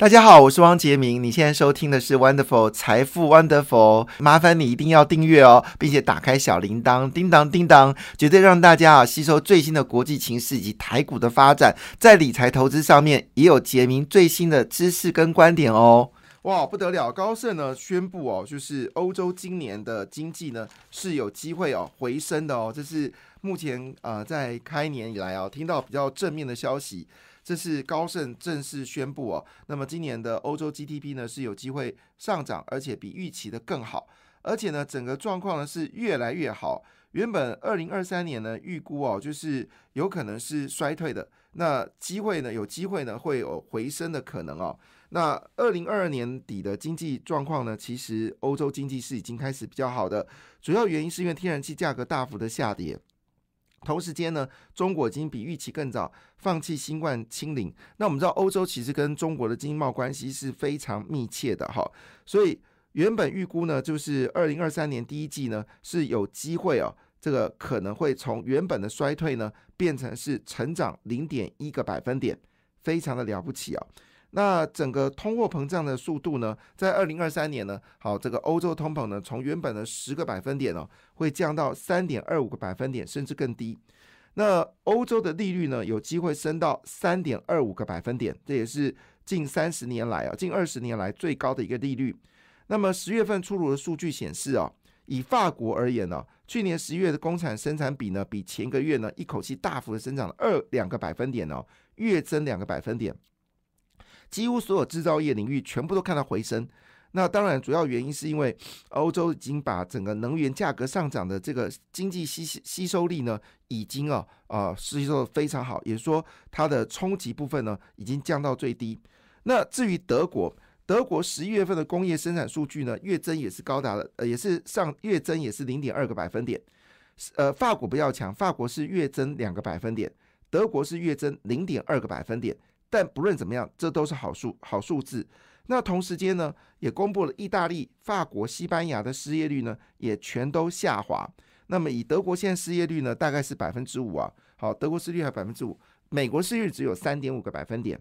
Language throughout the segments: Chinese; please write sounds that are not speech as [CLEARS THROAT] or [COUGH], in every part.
大家好，我是汪杰明。你现在收听的是 Wonderful 财富 Wonderful，麻烦你一定要订阅哦，并且打开小铃铛，叮当叮当，绝对让大家啊吸收最新的国际情势以及台股的发展，在理财投资上面也有杰明最新的知识跟观点哦。哇，不得了！高盛呢宣布哦，就是欧洲今年的经济呢是有机会哦回升的哦，这是目前呃在开年以来啊听到比较正面的消息。这是高盛正式宣布哦，那么今年的欧洲 GDP 呢是有机会上涨，而且比预期的更好，而且呢整个状况呢是越来越好。原本二零二三年呢预估哦就是有可能是衰退的，那机会呢有机会呢会有回升的可能哦。那二零二二年底的经济状况呢，其实欧洲经济是已经开始比较好的，主要原因是因为天然气价格大幅的下跌。同时间呢，中国已经比预期更早放弃新冠清零。那我们知道，欧洲其实跟中国的经贸关系是非常密切的哈。所以原本预估呢，就是二零二三年第一季呢是有机会哦，这个可能会从原本的衰退呢变成是成长零点一个百分点，非常的了不起啊。那整个通货膨胀的速度呢，在二零二三年呢，好，这个欧洲通膨呢，从原本的十个百分点哦，会降到三点二五个百分点，甚至更低。那欧洲的利率呢，有机会升到三点二五个百分点，这也是近三十年来啊，近二十年来最高的一个利率。那么十月份出炉的数据显示啊，以法国而言呢，去年十月的工厂生产比呢，比前一个月呢，一口气大幅的增长了二两个百分点哦，月增两个百分点。几乎所有制造业领域全部都看到回升，那当然主要原因是因为欧洲已经把整个能源价格上涨的这个经济吸吸收力呢，已经啊啊吸收的非常好，也说它的冲击部分呢已经降到最低。那至于德国，德国十一月份的工业生产数据呢，月增也是高达了，呃也是上月增也是零点二个百分点。呃，法国不要强，法国是月增两个百分点，德国是月增零点二个百分点。但不论怎么样，这都是好数好数字。那同时间呢，也公布了意大利、法国、西班牙的失业率呢，也全都下滑。那么以德国现在失业率呢，大概是百分之五啊。好，德国失业率还百分之五，美国失业率只有三点五个百分点。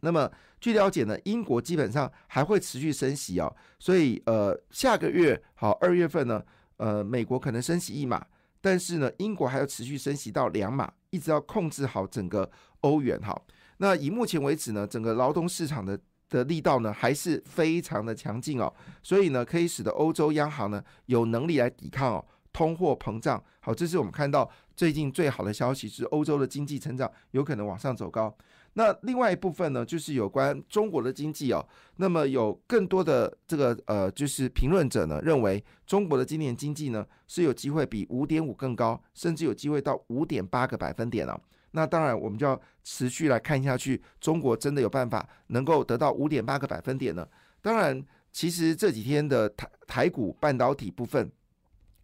那么据了解呢，英国基本上还会持续升息哦。所以呃，下个月好二月份呢，呃，美国可能升息一码，但是呢，英国还要持续升息到两码，一直要控制好整个欧元哈。那以目前为止呢，整个劳动市场的的力道呢，还是非常的强劲哦，所以呢，可以使得欧洲央行呢有能力来抵抗哦通货膨胀。好，这是我们看到最近最好的消息，是欧洲的经济成长有可能往上走高。那另外一部分呢，就是有关中国的经济哦，那么有更多的这个呃，就是评论者呢认为，中国的今年经济呢是有机会比五点五更高，甚至有机会到五点八个百分点了。那当然，我们就要持续来看下去。中国真的有办法能够得到五点八个百分点呢？当然，其实这几天的台台股半导体部分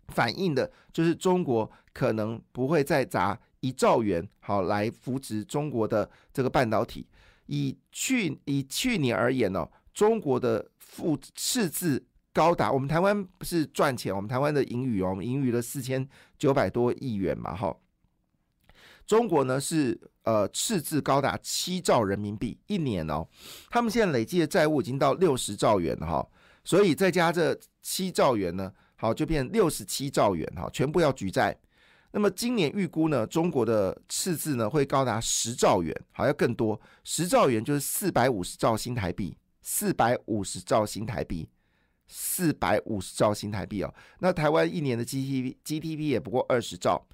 反映的就是中国可能不会再砸一兆元好来扶植中国的这个半导体。以去以去年而言呢，中国的负赤字高达我们台湾不是赚钱，我们台湾的盈余哦，我们盈余了四千九百多亿元嘛，哈。中国呢是呃赤字高达七兆人民币一年哦，他们现在累计的债务已经到六十兆元哈，所以再加这七兆元呢，好就变六十七兆元哈，全部要举债。那么今年预估呢，中国的赤字呢会高达十兆元，好要更多，十兆元就是四百五十兆新台币，四百五十兆新台币，四百五十兆新台币哦。那台湾一年的 G T P G T P 也不过二十兆。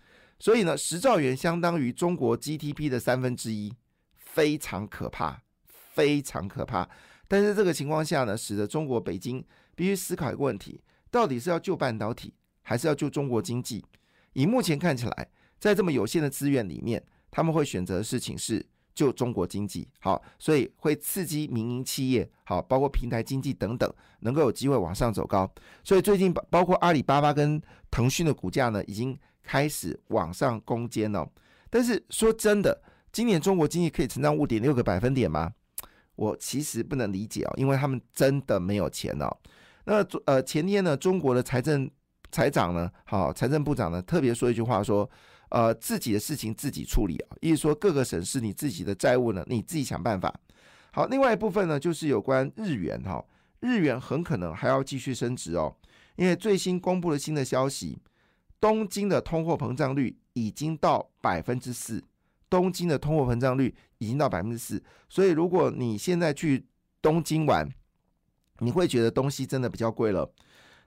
所以呢，十兆元相当于中国 GDP 的三分之一，非常可怕，非常可怕。但是这个情况下呢，使得中国北京必须思考一个问题：到底是要救半导体，还是要救中国经济？以目前看起来，在这么有限的资源里面，他们会选择的事情是救中国经济。好，所以会刺激民营企业，好，包括平台经济等等，能够有机会往上走高。所以最近包包括阿里巴巴跟腾讯的股价呢，已经。开始往上攻坚哦，但是说真的，今年中国经济可以成长五点六个百分点吗？我其实不能理解哦，因为他们真的没有钱哦。那呃前天呢，中国的财政财长呢，好财政部长呢，特别说一句话说，呃自己的事情自己处理啊，意思说各个省市你自己的债务呢，你自己想办法。好，另外一部分呢，就是有关日元哈，日元很可能还要继续升值哦，因为最新公布了新的消息，东京的通货膨胀率已经到百分之四，东京的通货膨胀率已经到百分之四，所以如果你现在去东京玩，你会觉得东西真的比较贵了。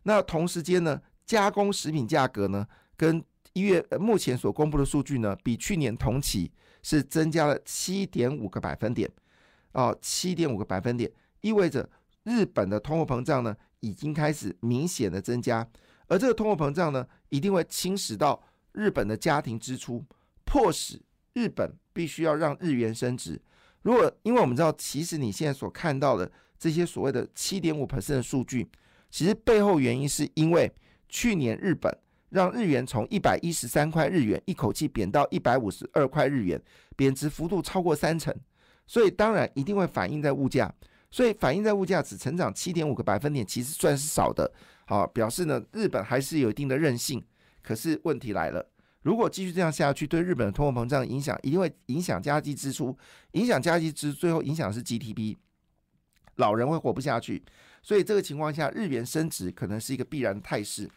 那同时间呢，加工食品价格呢，跟一月目前所公布的数据呢，比去年同期是增加了七点五个百分点。哦，七点五个百分点，意味着日本的通货膨胀呢，已经开始明显的增加，而这个通货膨胀呢，一定会侵蚀到日本的家庭支出，迫使日本必须要让日元升值。如果因为我们知道，其实你现在所看到的这些所谓的七点五 percent 的数据，其实背后原因是因为去年日本让日元从一百一十三块日元一口气贬到一百五十二块日元，贬值幅度超过三成。所以当然一定会反映在物价，所以反映在物价只成长七点五个百分点，其实算是少的。好，表示呢日本还是有一定的韧性。可是问题来了，如果继续这样下去，对日本的通货膨胀影响一定会影响家计支出，影响家计支，最后影响是 GDP，老人会活不下去。所以这个情况下，日元升值可能是一个必然的态势。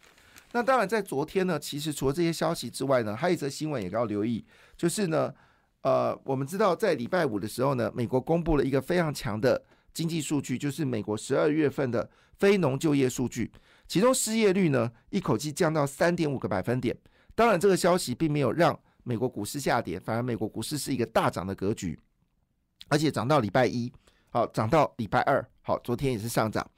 那当然，在昨天呢，其实除了这些消息之外呢，还有一则新闻也要留意，就是呢。呃，我们知道在礼拜五的时候呢，美国公布了一个非常强的经济数据，就是美国十二月份的非农就业数据，其中失业率呢一口气降到三点五个百分点。当然，这个消息并没有让美国股市下跌，反而美国股市是一个大涨的格局，而且涨到礼拜一，好涨到礼拜二，好昨天也是上涨。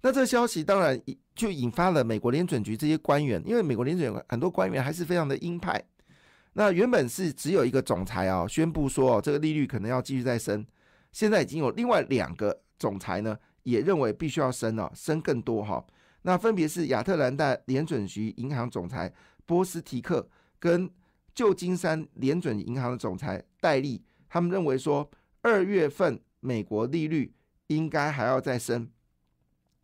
那这个消息当然就引发了美国联准局这些官员，因为美国联准很多官员还是非常的鹰派。那原本是只有一个总裁啊，宣布说哦这个利率可能要继续再升。现在已经有另外两个总裁呢，也认为必须要升了，升更多哈。那分别是亚特兰大联准局银行总裁波斯提克跟旧金山联准银行的总裁戴利，他们认为说二月份美国利率应该还要再升，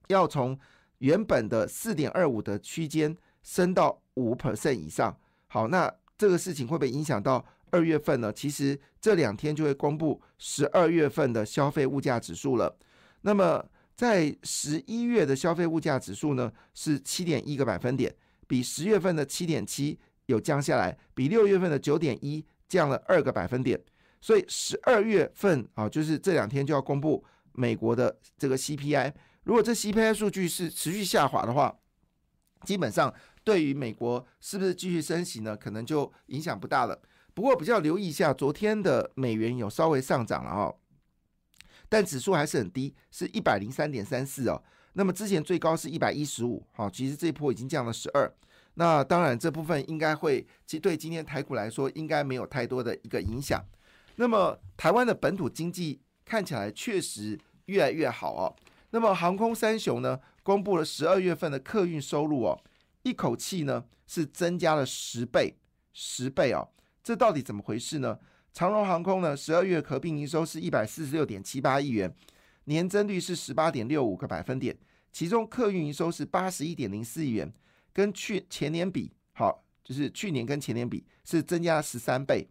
要从原本的四点二五的区间升到五 percent 以上。好，那。这个事情会不会影响到二月份呢？其实这两天就会公布十二月份的消费物价指数了。那么在十一月的消费物价指数呢是七点一个百分点，比十月份的七点七有降下来，比六月份的九点一降了二个百分点。所以十二月份啊，就是这两天就要公布美国的这个 CPI。如果这 CPI 数据是持续下滑的话，基本上。对于美国是不是继续升息呢？可能就影响不大了。不过比较留意一下，昨天的美元有稍微上涨了哦，但指数还是很低，是一百零三点三四哦。那么之前最高是一百一十五，好，其实这一波已经降了十二。那当然这部分应该会，其实对今天台股来说应该没有太多的一个影响。那么台湾的本土经济看起来确实越来越好哦。那么航空三雄呢，公布了十二月份的客运收入哦。一口气呢是增加了十倍，十倍哦，这到底怎么回事呢？长荣航空呢，十二月合并营收是一百四十六点七八亿元，年增率是十八点六五个百分点，其中客运营收是八十一点零四亿元，跟去前年比，好，就是去年跟前年比是增加了十三倍。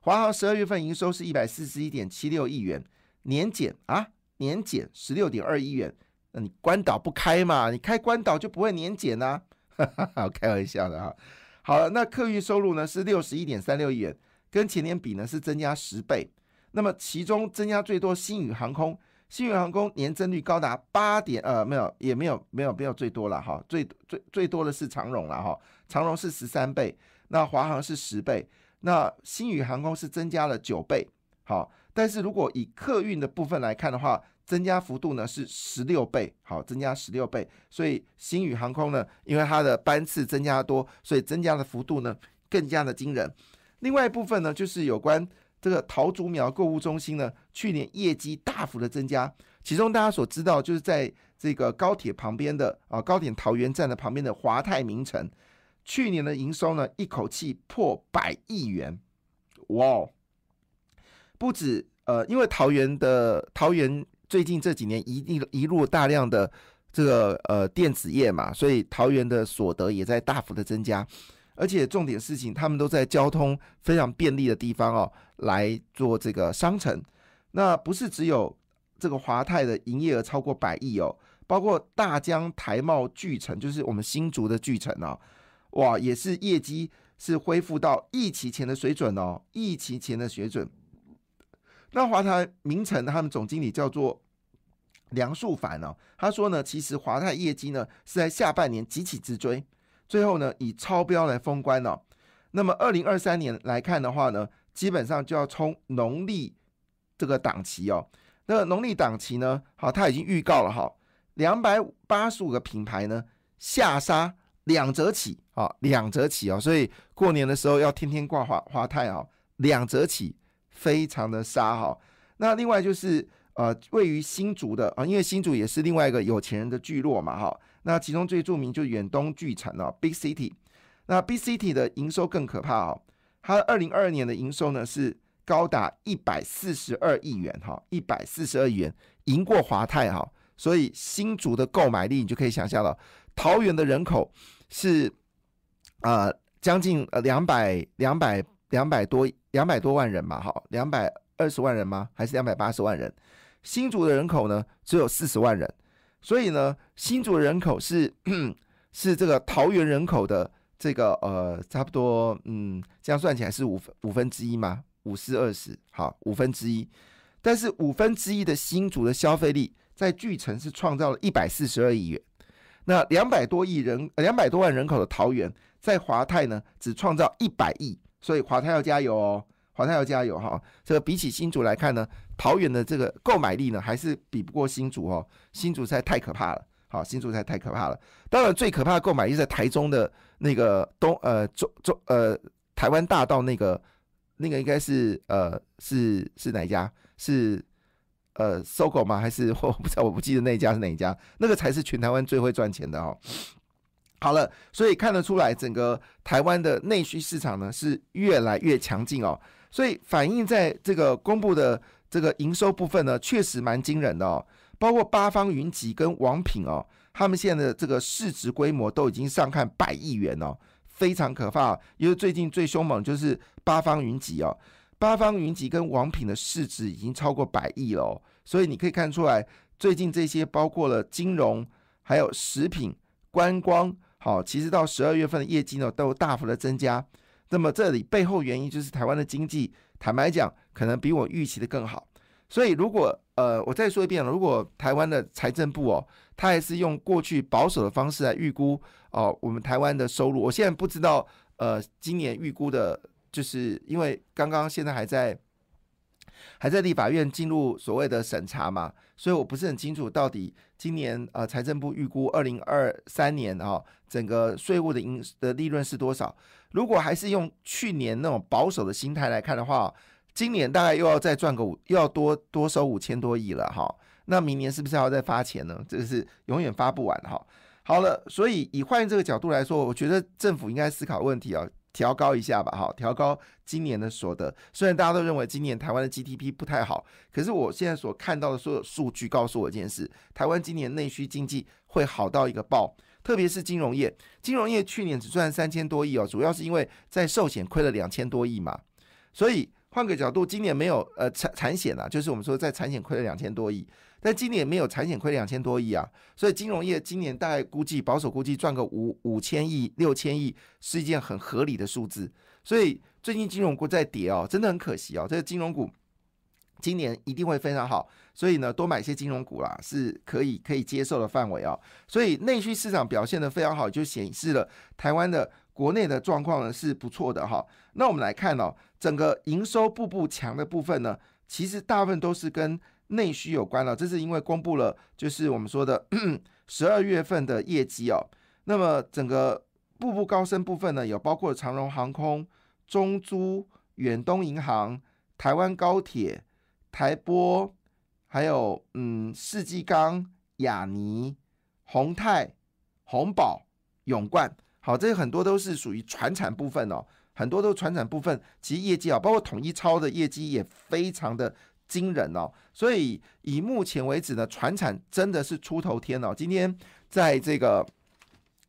华航十二月份营收是一百四十一点七六亿元，年减啊，年减十六点二亿元。那你关岛不开嘛？你开关岛就不会年检呐？[LAUGHS] 开玩笑的哈。好了，那客运收入呢是六十一点三六亿元，跟前年比呢是增加十倍。那么其中增加最多新宇航空，新宇航空年增率高达八点呃没有也没有没有没有最多了哈，最最最多的是长荣了哈，长荣是十三倍，那华航是十倍，那新宇航空是增加了九倍。好，但是如果以客运的部分来看的话，增加幅度呢是十六倍，好，增加十六倍，所以新宇航空呢，因为它的班次增加多，所以增加的幅度呢更加的惊人。另外一部分呢，就是有关这个桃竹苗购物中心呢，去年业绩大幅的增加，其中大家所知道，就是在这个高铁旁边的啊，高铁桃园站的旁边的华泰名城，去年的营收呢，一口气破百亿元，哇！不止呃，因为桃园的桃园最近这几年一一一路大量的这个呃电子业嘛，所以桃园的所得也在大幅的增加，而且重点事情，他们都在交通非常便利的地方哦来做这个商城，那不是只有这个华泰的营业额超过百亿哦，包括大江台茂巨城，就是我们新竹的巨城哦，哇，也是业绩是恢复到疫情前的水准哦，疫情前的水准。那华泰名城他们总经理叫做梁树凡哦，他说呢，其实华泰业绩呢是在下半年急起直追，最后呢以超标来封关哦。那么二零二三年来看的话呢，基本上就要冲农历这个档期哦。那农历档期呢，好，他已经预告了哈，两百八十五个品牌呢下杀两折起啊，两折起哦。所以过年的时候要天天挂华华泰哦，两折起。非常的杀哈，那另外就是呃，位于新竹的啊，因为新竹也是另外一个有钱人的聚落嘛哈。那其中最著名就远东巨城哦，Big City。那 Big City 的营收更可怕哦，它二零二二年的营收呢是高达一百四十二亿元哈，一百四十二亿元赢过华泰哈。所以新竹的购买力你就可以想象了，桃园的人口是呃将近呃两百两百两百多。两百多万人嘛，哈，两百二十万人吗？还是两百八十万人？新竹的人口呢，只有四十万人，所以呢，新竹人口是 [CLEARS THROAT] 是这个桃园人口的这个呃，差不多，嗯，这样算起来是五分五分之一吗？五四二十，好，五分之一。但是五分之一的新竹的消费力，在巨城是创造了一百四十二亿元。那两百多亿人，两百多万人口的桃园，在华泰呢，只创造一百亿。所以华泰要加油哦，华泰要加油哈。这个比起新竹来看呢，桃园的这个购买力呢，还是比不过新竹哦。新竹实在太可怕了，好，新竹实在太可怕了。当然，最可怕的购买力在台中的那个东呃中中呃台湾大道那个那个应该是呃是是哪家？是呃搜狗吗？还是 [LAUGHS] 我不知道，我不记得那家是哪一家？那个才是全台湾最会赚钱的哦。好了，所以看得出来，整个台湾的内需市场呢是越来越强劲哦。所以反映在这个公布的这个营收部分呢，确实蛮惊人的哦。包括八方云集跟王品哦，他们现在的这个市值规模都已经上看百亿元哦，非常可怕。因为最近最凶猛就是八方云集哦，八方云集跟王品的市值已经超过百亿了。哦所以你可以看出来，最近这些包括了金融、还有食品、观光。好，其实到十二月份的业绩呢，都大幅的增加。那么这里背后原因就是台湾的经济，坦白讲，可能比我预期的更好。所以如果呃，我再说一遍，如果台湾的财政部哦，他还是用过去保守的方式来预估哦，我们台湾的收入，我现在不知道呃，今年预估的，就是因为刚刚现在还在。还在立法院进入所谓的审查嘛，所以我不是很清楚到底今年呃财政部预估二零二三年哈整个税务的盈的利润是多少？如果还是用去年那种保守的心态来看的话，今年大概又要再赚个五，又要多多收五千多亿了哈。那明年是不是还要再发钱呢？这个是永远发不完哈。好了，所以以换这个角度来说，我觉得政府应该思考问题啊。调高一下吧，哈，调高今年的所得。虽然大家都认为今年台湾的 GDP 不太好，可是我现在所看到的所有数据告诉我一件事：台湾今年内需经济会好到一个爆，特别是金融业。金融业去年只赚三千多亿哦，主要是因为在寿险亏了两千多亿嘛，所以。换个角度，今年没有呃产产险啊，就是我们说在产险亏了两千多亿，但今年没有产险亏两千多亿啊，所以金融业今年大概估计保守估计赚个五五千亿六千亿是一件很合理的数字，所以最近金融股在跌哦，真的很可惜哦，这个金融股。今年一定会非常好，所以呢，多买一些金融股啦，是可以可以接受的范围啊。所以内需市场表现的非常好，就显示了台湾的国内的状况呢是不错的哈。那我们来看哦，整个营收步步强的部分呢，其实大部分都是跟内需有关了。这是因为公布了就是我们说的 [CLEARS THROAT] 十二月份的业绩哦。那么整个步步高升部分呢，有包括长荣航空、中租、远东银行、台湾高铁。台玻，还有嗯，世纪钢、亚尼、宏泰、宏宝、永冠，好，这些很多都是属于船产部分哦，很多都是船产部分，其实业绩啊，包括统一超的业绩也非常的惊人哦，所以以目前为止呢，船产真的是出头天哦，今天在这个。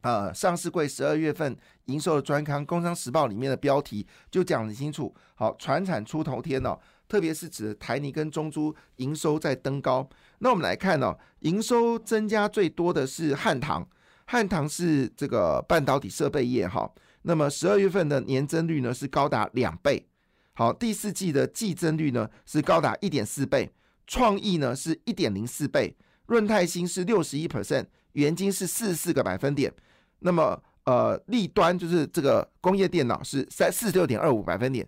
呃，上市柜十二月份营收的专刊《工商时报》里面的标题就讲得清楚。好，船产出头天哦，特别是指台泥跟中珠营收在登高。那我们来看哦，营收增加最多的是汉唐，汉唐是这个半导体设备业哈。那么十二月份的年增率呢是高达两倍，好，第四季的季增率呢是高达一点四倍，创意呢是一点零四倍，润泰新是六十一 percent，元金是四十四个百分点，那么呃利端就是这个工业电脑是三四十六点二五百分点，